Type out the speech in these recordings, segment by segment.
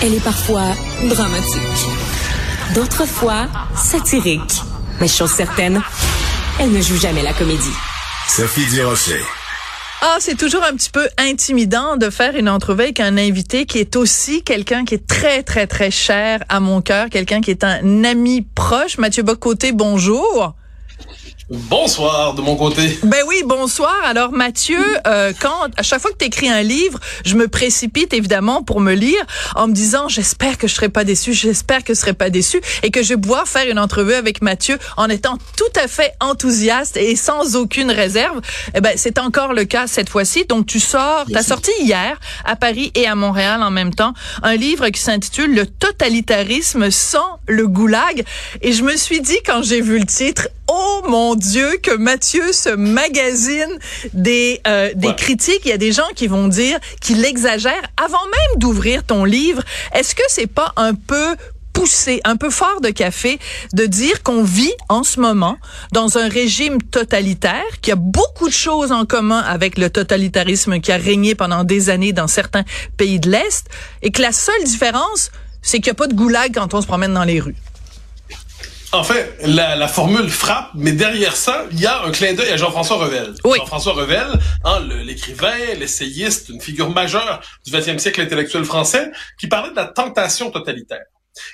Elle est parfois dramatique. D'autres fois, satirique. Mais chose certaine, elle ne joue jamais la comédie. Sophie Durocher. Ah, c'est toujours un petit peu intimidant de faire une entrevue avec un invité qui est aussi quelqu'un qui est très, très, très cher à mon cœur, quelqu'un qui est un ami proche. Mathieu Bocoté, bonjour. Bonsoir de mon côté. Ben oui, bonsoir. Alors Mathieu, euh, quand à chaque fois que tu écris un livre, je me précipite évidemment pour me lire en me disant j'espère que je serai pas déçu, j'espère que je serai pas déçu et que je vais pouvoir faire une entrevue avec Mathieu en étant tout à fait enthousiaste et sans aucune réserve. Eh ben c'est encore le cas cette fois-ci. Donc tu sors, tu as sorti hier à Paris et à Montréal en même temps un livre qui s'intitule Le totalitarisme sans le goulag et je me suis dit quand j'ai vu le titre oh mon Dieu, que Mathieu se magazine des, euh, des critiques. Il y a des gens qui vont dire qu'il exagère avant même d'ouvrir ton livre. Est-ce que c'est pas un peu poussé, un peu fort de café, de dire qu'on vit en ce moment dans un régime totalitaire qui a beaucoup de choses en commun avec le totalitarisme qui a régné pendant des années dans certains pays de l'Est et que la seule différence, c'est qu'il n'y a pas de goulag quand on se promène dans les rues? En fait, la, la, formule frappe, mais derrière ça, il y a un clin d'œil à Jean-François Revel. Jean-François Revel, hein, l'écrivain, l'essayiste, une figure majeure du 20e siècle intellectuel français, qui parlait de la tentation totalitaire.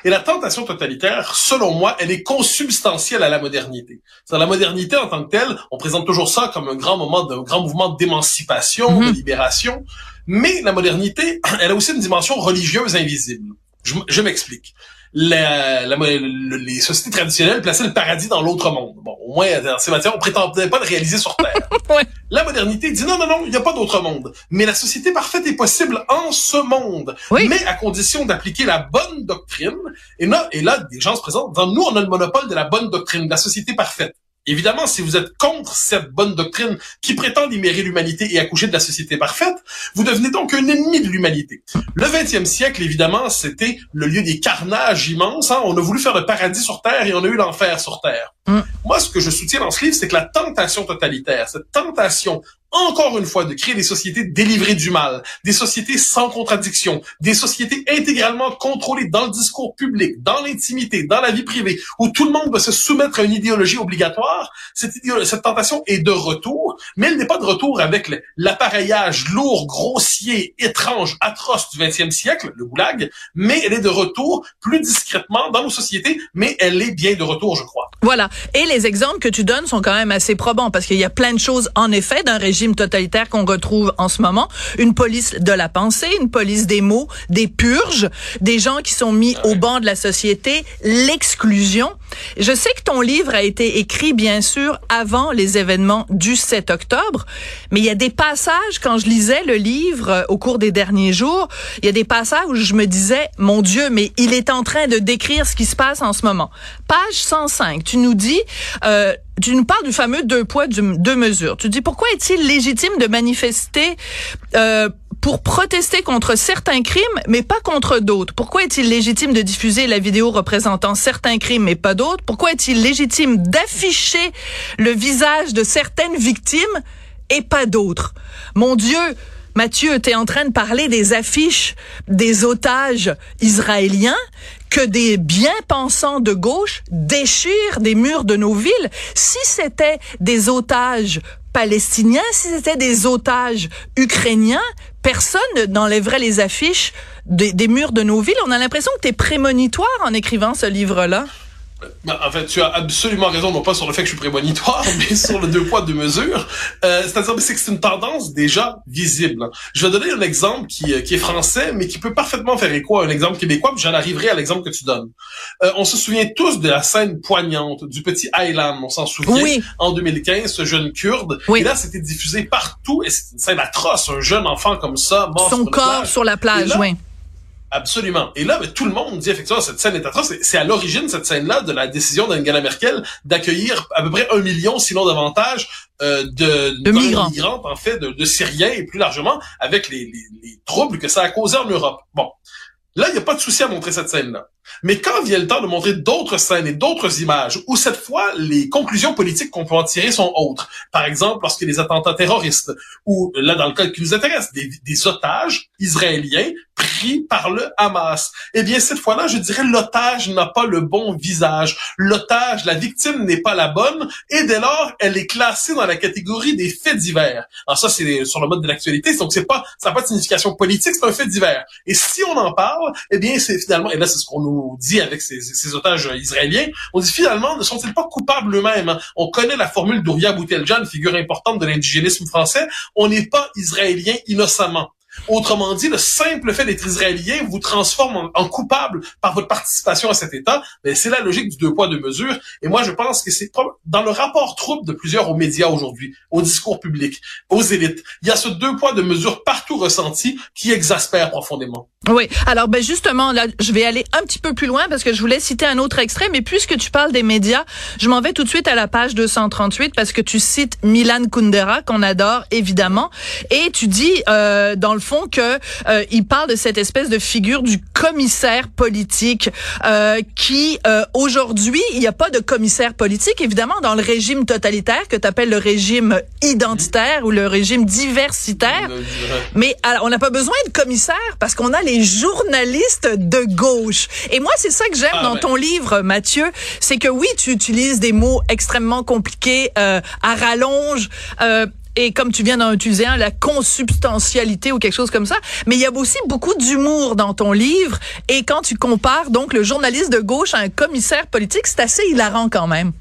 Et la tentation totalitaire, selon moi, elle est consubstantielle à la modernité. Dans la modernité en tant que telle, on présente toujours ça comme un grand moment, un grand mouvement d'émancipation, de mhm. libération. Mais la modernité, elle a aussi une dimension religieuse invisible. Je, je m'explique la, la, les sociétés traditionnelles plaçaient le paradis dans l'autre monde. Bon, au moins, dans ces matières, on prétendait pas de réaliser sur Terre. La modernité dit non, non, non, il n'y a pas d'autre monde. Mais la société parfaite est possible en ce monde. Mais à condition d'appliquer la bonne doctrine. Et là, et là, des gens se présentent dans nous, on a le monopole de la bonne doctrine, de la société parfaite. Évidemment, si vous êtes contre cette bonne doctrine qui prétend libérer l'humanité et accoucher de la société parfaite, vous devenez donc un ennemi de l'humanité. Le 20e siècle, évidemment, c'était le lieu des carnages immenses. Hein. On a voulu faire le paradis sur Terre et on a eu l'enfer sur Terre. Mm. Moi, ce que je soutiens dans ce livre, c'est que la tentation totalitaire, cette tentation encore une fois, de créer des sociétés délivrées du mal, des sociétés sans contradiction, des sociétés intégralement contrôlées dans le discours public, dans l'intimité, dans la vie privée, où tout le monde va se soumettre à une idéologie obligatoire. Cette, cette tentation est de retour, mais elle n'est pas de retour avec l'appareillage lourd, grossier, étrange, atroce du 20e siècle, le goulag, mais elle est de retour plus discrètement dans nos sociétés, mais elle est bien de retour, je crois. Voilà. Et les exemples que tu donnes sont quand même assez probants, parce qu'il y a plein de choses, en effet, d'un régime totalitaire qu'on retrouve en ce moment, une police de la pensée, une police des mots, des purges, des gens qui sont mis au banc de la société, l'exclusion. Je sais que ton livre a été écrit, bien sûr, avant les événements du 7 octobre, mais il y a des passages, quand je lisais le livre euh, au cours des derniers jours, il y a des passages où je me disais, mon Dieu, mais il est en train de décrire ce qui se passe en ce moment. Page 105, tu nous dis, euh, tu nous parles du fameux deux poids, deux mesures. Tu dis, pourquoi est-il légitime de manifester euh, pour protester contre certains crimes, mais pas contre d'autres? Pourquoi est-il légitime de diffuser la vidéo représentant certains crimes, mais pas d'autres? Pourquoi est-il légitime d'afficher le visage de certaines victimes et pas d'autres? Mon Dieu, Mathieu, tu es en train de parler des affiches des otages israéliens que des bien-pensants de gauche déchirent des murs de nos villes. Si c'était des otages palestiniens, si c'était des otages ukrainiens, personne n'enlèverait les affiches des, murs de nos villes. On a l'impression que tu es prémonitoire en écrivant ce livre-là. Ben, en fait, tu as absolument raison, non pas sur le fait que je suis prémonitoire, mais sur le deux poids, deux mesures. Euh, C'est-à-dire c'est que c'est une tendance déjà visible. Je vais donner un exemple qui, euh, qui est français, mais qui peut parfaitement faire écho à un exemple québécois, puis j'en arriverai à l'exemple que tu donnes. Euh, on se souvient tous de la scène poignante du petit Aylan, on s'en souvient, oui. en 2015, ce jeune kurde. Oui. Et là, c'était diffusé partout, et c'est une scène atroce, un jeune enfant comme ça, mort Son corps sur la plage, oui Absolument. Et là, ben, tout le monde dit effectivement cette scène est atroce. C'est à l'origine cette scène-là de la décision d'Angela Merkel d'accueillir à peu près un million, sinon davantage, euh, de, de migrants. en fait, de, de, Syriens et plus largement avec les, les, les troubles que ça a causé en Europe. Bon, là, il n'y a pas de souci à montrer cette scène-là. Mais quand vient le temps de montrer d'autres scènes et d'autres images, où cette fois, les conclusions politiques qu'on peut en tirer sont autres. Par exemple, lorsque les attentats terroristes, ou là, dans le cas qui nous intéresse, des, des otages israéliens pris par le Hamas. Eh bien, cette fois-là, je dirais l'otage n'a pas le bon visage. L'otage, la victime n'est pas la bonne et dès lors, elle est classée dans la catégorie des faits divers. Alors ça, c'est sur le mode de l'actualité, donc c'est pas, ça n'a pas de signification politique, c'est un fait divers. Et si on en parle, eh bien, c'est finalement, et là, c'est ce qu'on nous dit avec ces, ces, otages israéliens, on dit finalement, ne sont-ils pas coupables eux-mêmes? On connaît la formule d'Ouria Bouteljan, figure importante de l'indigénisme français. On n'est pas israélien innocemment. Autrement dit, le simple fait d'être israélien vous transforme en, coupable par votre participation à cet État. Mais c'est la logique du deux poids deux mesures. Et moi, je pense que c'est dans le rapport trouble de plusieurs aux médias aujourd'hui, au discours public, aux élites. Il y a ce deux poids deux mesures partout ressenti qui exaspère profondément. Oui. Alors, ben justement, là, je vais aller un petit peu plus loin parce que je voulais citer un autre extrait. Mais puisque tu parles des médias, je m'en vais tout de suite à la page 238 parce que tu cites Milan Kundera qu'on adore évidemment, et tu dis euh, dans le fond que euh, il parle de cette espèce de figure du commissaire politique euh, qui euh, aujourd'hui il n'y a pas de commissaire politique évidemment dans le régime totalitaire que tu appelles le régime identitaire ou le régime diversitaire. Mais alors, on n'a pas besoin de commissaire parce qu'on a les journalistes de gauche. Et moi c'est ça que j'aime ah, dans ton livre Mathieu c'est que oui tu utilises des mots extrêmement compliqués à rallonge et comme tu viens d'en utiliser un, la consubstantialité ou quelque chose comme ça. Mais il y a aussi beaucoup d'humour dans ton livre. Et quand tu compares donc le journaliste de gauche à un commissaire politique, c'est assez hilarant quand même.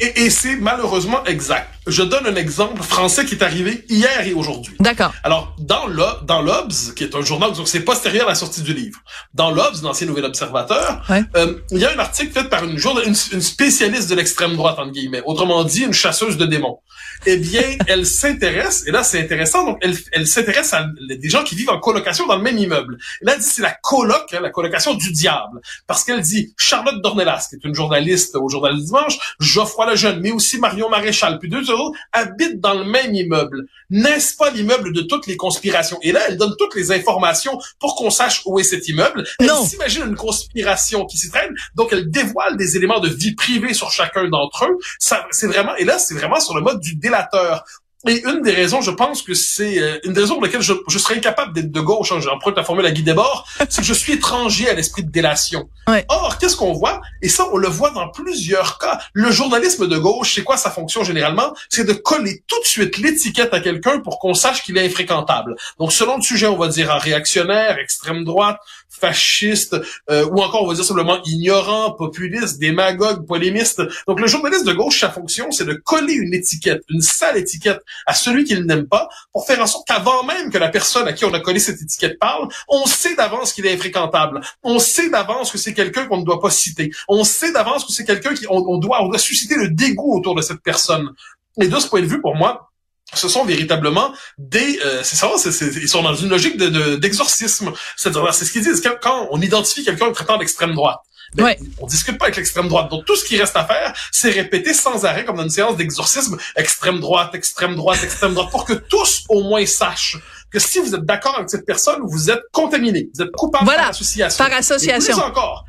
Et, et c'est malheureusement exact. Je donne un exemple français qui est arrivé hier et aujourd'hui. D'accord. Alors, dans l'Obs, qui est un journal, donc c'est postérieur à la sortie du livre, dans l'Obs, l'ancien Nouvel Observateur, euh, il y a un article fait par une, une, une spécialiste de l'extrême droite, entre guillemets. Autrement dit, une chasseuse de démons eh bien, elle s'intéresse, et là c'est intéressant, donc elle, elle s'intéresse à des gens qui vivent en colocation dans le même immeuble. Et là, elle dit c'est la coloc, hein, la colocation du diable, parce qu'elle dit Charlotte Dornelas, qui est une journaliste au Journal du Dimanche, Geoffroy Lejeune, mais aussi Marion Maréchal, puis deux autres, habitent dans le même immeuble. N'est-ce pas l'immeuble de toutes les conspirations? Et là, elle donne toutes les informations pour qu'on sache où est cet immeuble. Elle s'imagine une conspiration qui s'y traîne, donc elle dévoile des éléments de vie privée sur chacun d'entre eux. Ça, c'est vraiment, et là, c'est vraiment sur le mode du délateur. Et une des raisons, je pense que c'est euh, une des raisons pour lesquelles je, je serais incapable d'être de gauche, hein, j'emprunte la formule à Guy Debord, c'est que je suis étranger à l'esprit de délation. Or, qu'est-ce qu'on voit? Et ça, on le voit dans plusieurs cas. Le journalisme de gauche, c'est quoi sa fonction généralement? C'est de coller tout de suite l'étiquette à quelqu'un pour qu'on sache qu'il est infréquentable. Donc, selon le sujet, on va dire un réactionnaire, extrême droite, fasciste, euh, ou encore on va dire simplement ignorant, populiste, démagogue, polémiste. Donc le journaliste de gauche, sa fonction, c'est de coller une étiquette, une sale étiquette à celui qu'il n'aime pas, pour faire en sorte qu'avant même que la personne à qui on a collé cette étiquette parle, on sait d'avance qu'il est infréquentable. On sait d'avance que c'est quelqu'un qu'on ne doit pas citer. On sait d'avance que c'est quelqu'un qui on, doit on doit susciter le dégoût autour de cette personne. Et de ce point de vue, pour moi, ce sont véritablement des euh, c'est ça ils sont dans une logique de d'exorcisme. C'est-à-dire c'est ce qu'ils disent. Quand, quand on identifie quelqu'un traitant d'extrême droite ben, ouais. on discute pas avec l'extrême droite. Donc tout ce qui reste à faire c'est répéter sans arrêt comme dans une séance d'exorcisme extrême droite extrême droite extrême droite pour que tous au moins sachent que si vous êtes d'accord avec cette personne vous êtes contaminé vous êtes coupable par association par association. Plus encore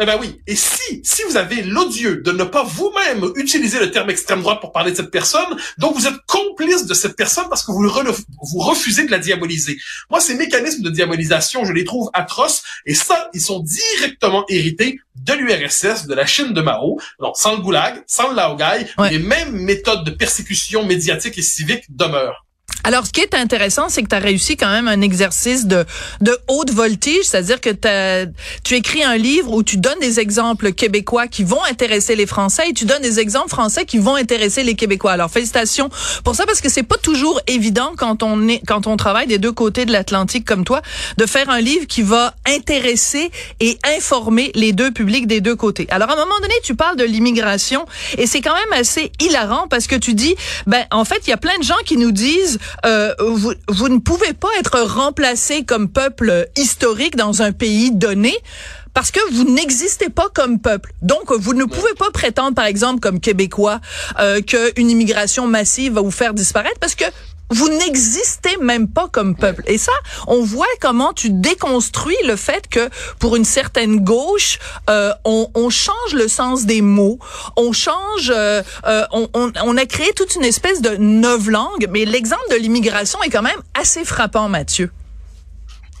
eh ben oui. Et si, si vous avez l'odieux de ne pas vous-même utiliser le terme extrême droite pour parler de cette personne, donc vous êtes complice de cette personne parce que vous, vous refusez de la diaboliser. Moi, ces mécanismes de diabolisation, je les trouve atroces et ça, ils sont directement hérités de l'URSS, de la Chine de Mao. Donc, sans le goulag, sans le laogai, les mêmes méthodes de persécution médiatique et civique demeurent. Alors, ce qui est intéressant, c'est que tu as réussi quand même un exercice de, de haute voltige, c'est-à-dire que tu écris un livre où tu donnes des exemples québécois qui vont intéresser les Français et tu donnes des exemples français qui vont intéresser les Québécois. Alors, félicitations pour ça parce que c'est pas toujours évident quand on est, quand on travaille des deux côtés de l'Atlantique comme toi, de faire un livre qui va intéresser et informer les deux publics des deux côtés. Alors, à un moment donné, tu parles de l'immigration et c'est quand même assez hilarant parce que tu dis, ben, en fait, il y a plein de gens qui nous disent, euh, vous, vous ne pouvez pas être remplacé comme peuple historique dans un pays donné parce que vous n'existez pas comme peuple. Donc, vous ne pouvez pas prétendre, par exemple, comme Québécois, euh, qu'une immigration massive va vous faire disparaître parce que vous n'existez même pas comme peuple. Et ça, on voit comment tu déconstruis le fait que pour une certaine gauche, euh, on, on, change le sens des mots, on change, euh, euh on, on, on, a créé toute une espèce de langue. Mais l'exemple de l'immigration est quand même assez frappant, Mathieu.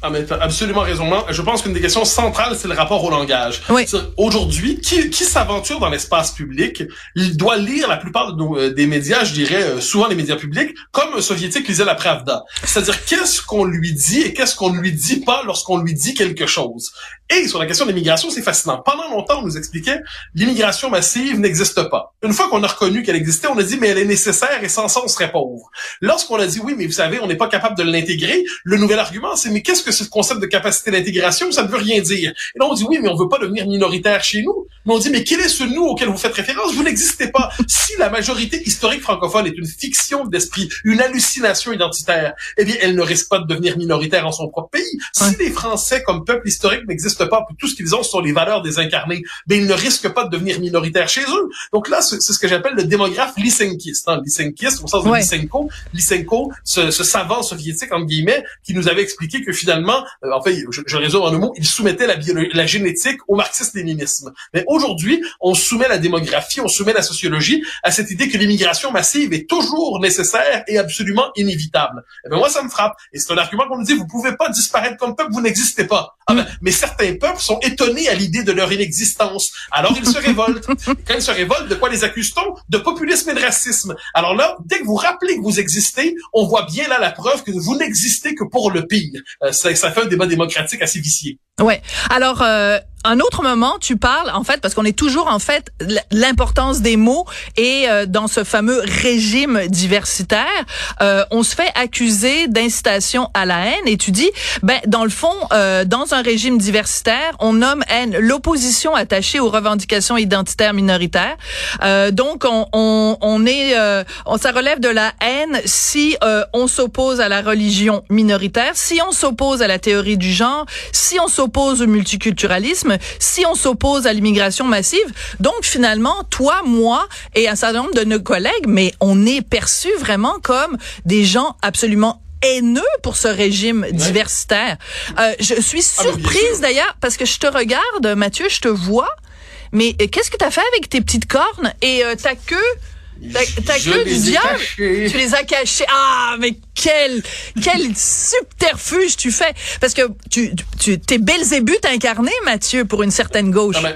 Ah, mais t'as absolument raison. Je pense qu'une des questions centrales, c'est le rapport au langage. Oui. Aujourd'hui, qui, qui s'aventure dans l'espace public, il doit lire la plupart de euh, des médias, je dirais euh, souvent les médias publics, comme un soviétique lisait la Pravda. C'est-à-dire qu'est-ce qu'on lui dit et qu'est-ce qu'on ne lui dit pas lorsqu'on lui dit quelque chose? Et sur la question de l'immigration, c'est fascinant. Pendant longtemps, on nous expliquait l'immigration massive n'existe pas. Une fois qu'on a reconnu qu'elle existait, on a dit mais elle est nécessaire et sans ça on serait pauvre. Lorsqu'on a dit oui, mais vous savez, on n'est pas capable de l'intégrer, le nouvel argument c'est mais qu'est-ce que ce concept de capacité d'intégration, ça ne veut rien dire. Et là, on dit oui, mais on veut pas devenir minoritaire chez nous. Mais on dit, mais quel est ce nous auquel vous faites référence? Vous n'existez pas. si la majorité historique francophone est une fiction d'esprit, une hallucination identitaire, eh bien, elle ne risque pas de devenir minoritaire en son propre pays. Si les Français, comme peuple historique, n'existent pas, tout ce qu'ils ont sont les valeurs désincarnées, ben, ils ne risquent pas de devenir minoritaires chez eux. Donc là, c'est ce que j'appelle le démographe lysenkiste. Hein? Lysenkiste, au sens de Lysenko. Lysenko, ce, ce savant soviétique, entre guillemets, qui nous avait expliqué que finalement, euh, en fait, je, résume en un mot, il soumettait la, la génétique au marxisme-léninisme. Mais aujourd'hui, on soumet la démographie, on soumet la sociologie à cette idée que l'immigration massive est toujours nécessaire et absolument inévitable. Et eh bien, moi, ça me frappe. Et c'est un argument qu'on nous dit, vous pouvez pas disparaître comme peuple, vous n'existez pas. Ah ben, mais certains peuples sont étonnés à l'idée de leur inexistence. Alors, ils se révoltent. quand ils se révoltent, de quoi les accuse-t-on? De populisme et de racisme. Alors là, dès que vous rappelez que vous existez, on voit bien là la preuve que vous n'existez que pour le pire. Euh, ça, fait un débat démocratique assez vicié. Ouais. Alors, euh, un autre moment, tu parles, en fait, parce qu'on est toujours, en fait, l'importance des mots et euh, dans ce fameux régime diversitaire, euh, on se fait accuser d'incitation à la haine et tu dis, ben, dans le fond, euh, dans un régime diversitaire, on nomme haine l'opposition attachée aux revendications identitaires minoritaires. donc, on, on, on est, on, ça relève de la haine si on s'oppose à la religion minoritaire, si on s'oppose à la théorie du genre, si on s'oppose au multiculturalisme, si on s'oppose à l'immigration massive. Donc finalement, toi, moi et un certain nombre de nos collègues, mais on est perçus vraiment comme des gens absolument haineux pour ce régime diversitaire. Euh, je suis ah, surprise d'ailleurs parce que je te regarde, Mathieu, je te vois, mais euh, qu'est-ce que tu as fait avec tes petites cornes et euh, ta queue? Ta, queue du diable, tu les as cachés. Ah, mais quel quel subterfuge tu fais Parce que tu tu t'es Belzébuth incarné, Mathieu, pour une certaine gauche. Ah,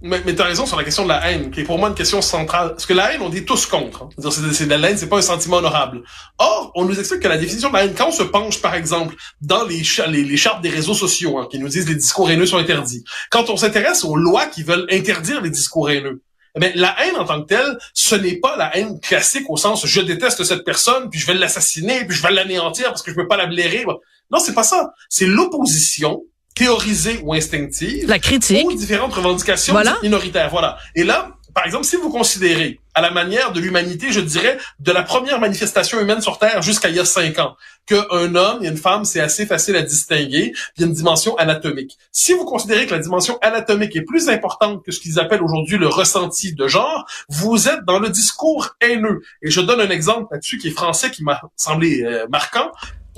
mais, mais, tu as raison sur la question de la haine, qui est pour moi une question centrale. Parce que la haine, on dit tous contre. Hein. C'est de la haine, c'est pas un sentiment honorable. Or, on nous explique que la définition de la haine, quand on se penche, par exemple, dans les, les, les chartes des réseaux sociaux, hein, qui nous disent les discours haineux sont interdits, quand on s'intéresse aux lois qui veulent interdire les discours haineux, mais la haine en tant que telle, ce n'est pas la haine classique au sens je déteste cette personne, puis je vais l'assassiner, puis je vais l'anéantir parce que je peux pas la blairer. Non, c'est pas ça. C'est l'opposition théorisée ou instinctive la critique aux différentes revendications minoritaires. Voilà. Et là, par exemple, si vous considérez à la manière de l'humanité, je dirais, de la première manifestation humaine sur Terre jusqu'à il y a cinq ans, qu'un homme et une femme, c'est assez facile à distinguer, puis il y a une dimension anatomique. Si vous considérez que la dimension anatomique est plus importante que ce qu'ils appellent aujourd'hui le ressenti de genre, vous êtes dans le discours haineux. Et je donne un exemple là-dessus qui est français, qui m'a semblé euh, marquant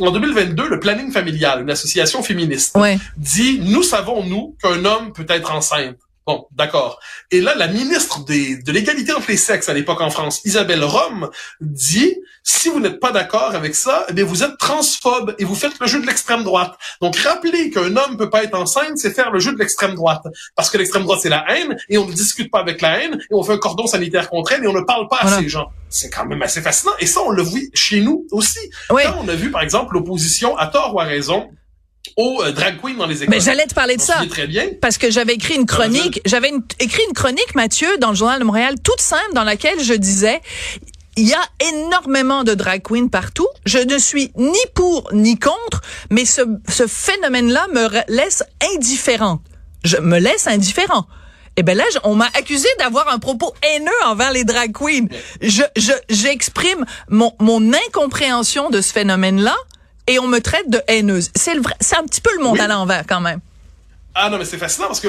en 2022, le planning familial, une association féministe, dit, nous savons, nous, qu'un homme peut être enceinte. Bon, d'accord. Et là, la ministre de l'égalité entre les sexes à l'époque en France, Isabelle Rome, dit si vous n'êtes pas d'accord avec ça, eh bien vous êtes transphobe et vous faites le jeu de l'extrême droite. Donc rappelez qu'un homme peut pas être enceinte, c'est faire le jeu de l'extrême droite, parce que l'extrême droite c'est la haine et on ne discute pas avec la haine et on fait un cordon sanitaire contre elle et on ne parle pas à ces gens. C'est quand même assez fascinant et ça on le vu chez nous aussi. Quand on a vu par exemple l'opposition à tort ou à raison aux euh, drag queens dans les écoles. Mais j'allais te parler de ça. Très bien. Parce que j'avais écrit une chronique, j'avais écrit une chronique, Mathieu, dans le journal de Montréal, toute simple, dans laquelle je disais, il y a énormément de drag queens partout. Je ne suis ni pour ni contre, mais ce, ce phénomène-là me laisse indifférent. Je me laisse indifférent. Et eh ben là, on m'a accusé d'avoir un propos haineux envers les drag queens. Je, je, j'exprime mon, mon incompréhension de ce phénomène-là et on me traite de haineuse. C'est le vrai, c'est un petit peu le monde à l'envers quand même. Ah non, mais c'est fascinant parce que,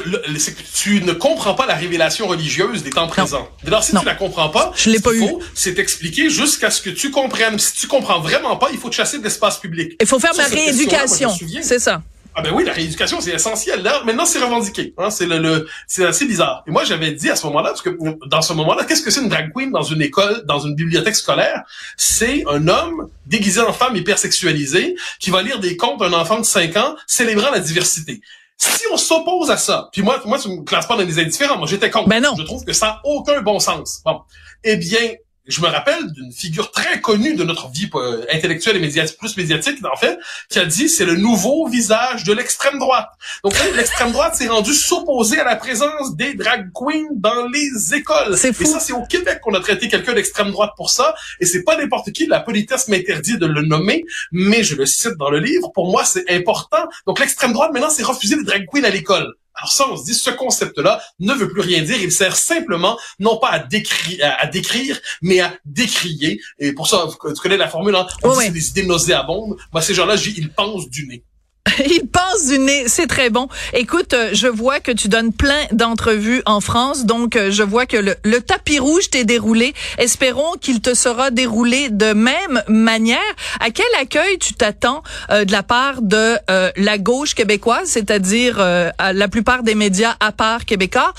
tu ne comprends pas la révélation religieuse des temps présents. Alors, si tu la comprends pas, je l'ai pas eu. C'est expliquer jusqu'à ce que tu comprennes. Si tu comprends vraiment pas, il faut te chasser de l'espace public. Il faut faire ma rééducation. C'est ça. Ah ben oui, la rééducation, c'est essentiel. Là, maintenant, c'est revendiqué. Hein, c'est le, le c'est assez bizarre. Et moi, j'avais dit à ce moment-là, parce que dans ce moment-là, qu'est-ce que c'est une drag queen dans une école, dans une bibliothèque scolaire? C'est un homme déguisé en femme hypersexualisé qui va lire des contes d'un enfant de 5 ans célébrant la diversité. Si on s'oppose à ça, puis moi, moi, tu me classes pas dans des indifférents, moi j'étais contre. Ben non. Je trouve que ça n'a aucun bon sens. Bon. Eh bien, je me rappelle d'une figure très connue de notre vie euh, intellectuelle et médiatique, plus médiatique en fait, qui a dit c'est le nouveau visage de l'extrême droite. Donc l'extrême droite s'est rendue s'opposer à la présence des drag queens dans les écoles. Et ça c'est au Québec qu'on a traité quelqu'un d'extrême droite pour ça et c'est pas n'importe qui, la politesse m'interdit de le nommer, mais je le cite dans le livre, pour moi c'est important. Donc l'extrême droite maintenant c'est refuser les drag queens à l'école. Alors ça, on se dit, ce concept-là ne veut plus rien dire. Il sert simplement, non pas à décrire, à, décrire mais à décrier. Et pour ça, tu connais la formule, hein? On dit c'est des idées nauséabondes. Moi, ces gens-là, ils pensent du nez. Il pense du nez, c'est très bon. Écoute, euh, je vois que tu donnes plein d'entrevues en France, donc euh, je vois que le, tapis rouge t'est déroulé. Espérons qu'il te sera déroulé de même manière. À quel accueil tu t'attends euh, de la part de la gauche québécoise, c'est-à-dire la plupart des médias à part québécois?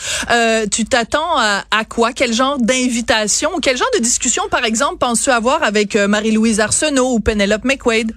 Tu t'attends à, à, quoi? Quel genre d'invitation? Quel genre de discussion, par exemple, penses-tu avoir avec Marie-Louise Arsenault ou Penelope McQuaid?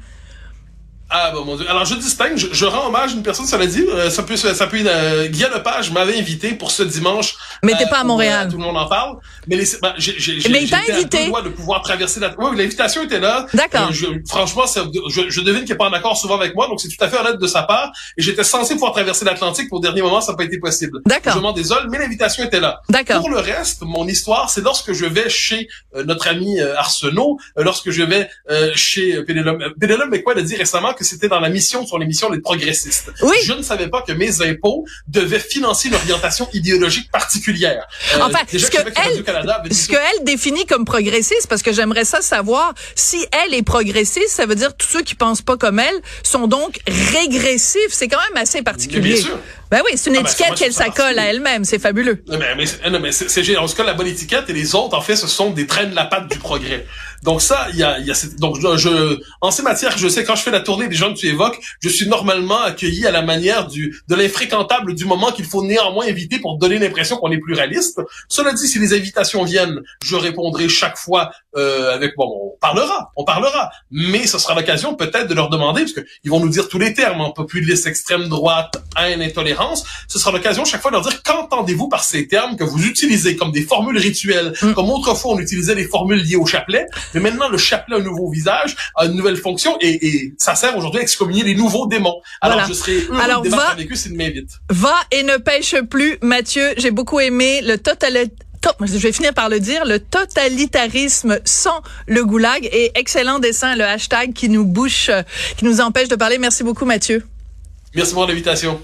Ah bon mon dieu. Alors je distingue, je, rends hommage à une personne, ça l'a dit, euh, ça peut ça peut euh, Guy Lepage m'avait invité pour ce dimanche. Mais t'es pas à euh, Montréal. tout le monde en parle. Mais les, ben, j'ai j'ai mais il t'a invité. de pouvoir traverser la. Oui, l'invitation était là. D'accord. franchement, je, je devine qu'il n'est pas en accord souvent avec moi, donc c'est tout à fait honnête de sa part. Et j'étais censé pouvoir traverser l'Atlantique pour le dernier moment, ça n'a pas été possible. D'accord. Je m'en désole, mais l'invitation était là. D'accord. Pour le reste, mon histoire, c'est lorsque je vais chez notre ami Arsenault, lorsque je vais chez Pénélope. Pénélope mais quoi a dit récemment que c'était dans la mission sur l'émission Les Progressistes. Oui. Je ne savais pas que mes impôts devaient financer une orientation idéologique particulière. Euh, enfin, ce que, elle, ce que elle définit comme progressiste, parce que j'aimerais ça savoir, si elle est progressiste, ça veut dire tous ceux qui pensent pas comme elle sont donc régressifs. C'est quand même assez particulier. Bien sûr. Ben oui, c'est une ah ben, étiquette qu'elle s'accole à elle-même, c'est fabuleux. Mais, mais, mais c'est génial. En tout cas, la bonne étiquette et les autres, en fait, ce sont des traînes de la patte du progrès. Donc ça, il y a, y a donc je, en ces matières, je sais quand je fais la tournée des gens que tu évoques, je suis normalement accueilli à la manière du de l'infréquentable du moment qu'il faut néanmoins éviter pour donner l'impression qu'on est plus réaliste. Cela dit, si les invitations viennent, je répondrai chaque fois euh, avec bon, on parlera, on parlera, mais ce sera l'occasion peut-être de leur demander parce qu'ils vont nous dire tous les termes, hein, populiste, extrême droite, haine, intolérance. Ce sera l'occasion chaque fois de leur dire qu'entendez-vous par ces termes que vous utilisez comme des formules rituelles, mm. comme autrefois on utilisait les formules liées au chapelet. Mais maintenant, le chapelet a un nouveau visage, a une nouvelle fonction, et, et ça sert aujourd'hui à excommunier les nouveaux démons. Alors, je serais heureux Alors, de va, avec eux s'ils m'invitent. Va et ne pêche plus, Mathieu. J'ai beaucoup aimé le total je vais finir par le dire, le totalitarisme sans le goulag et excellent dessin, le hashtag qui nous bouche, qui nous empêche de parler. Merci beaucoup, Mathieu. Merci pour l'invitation.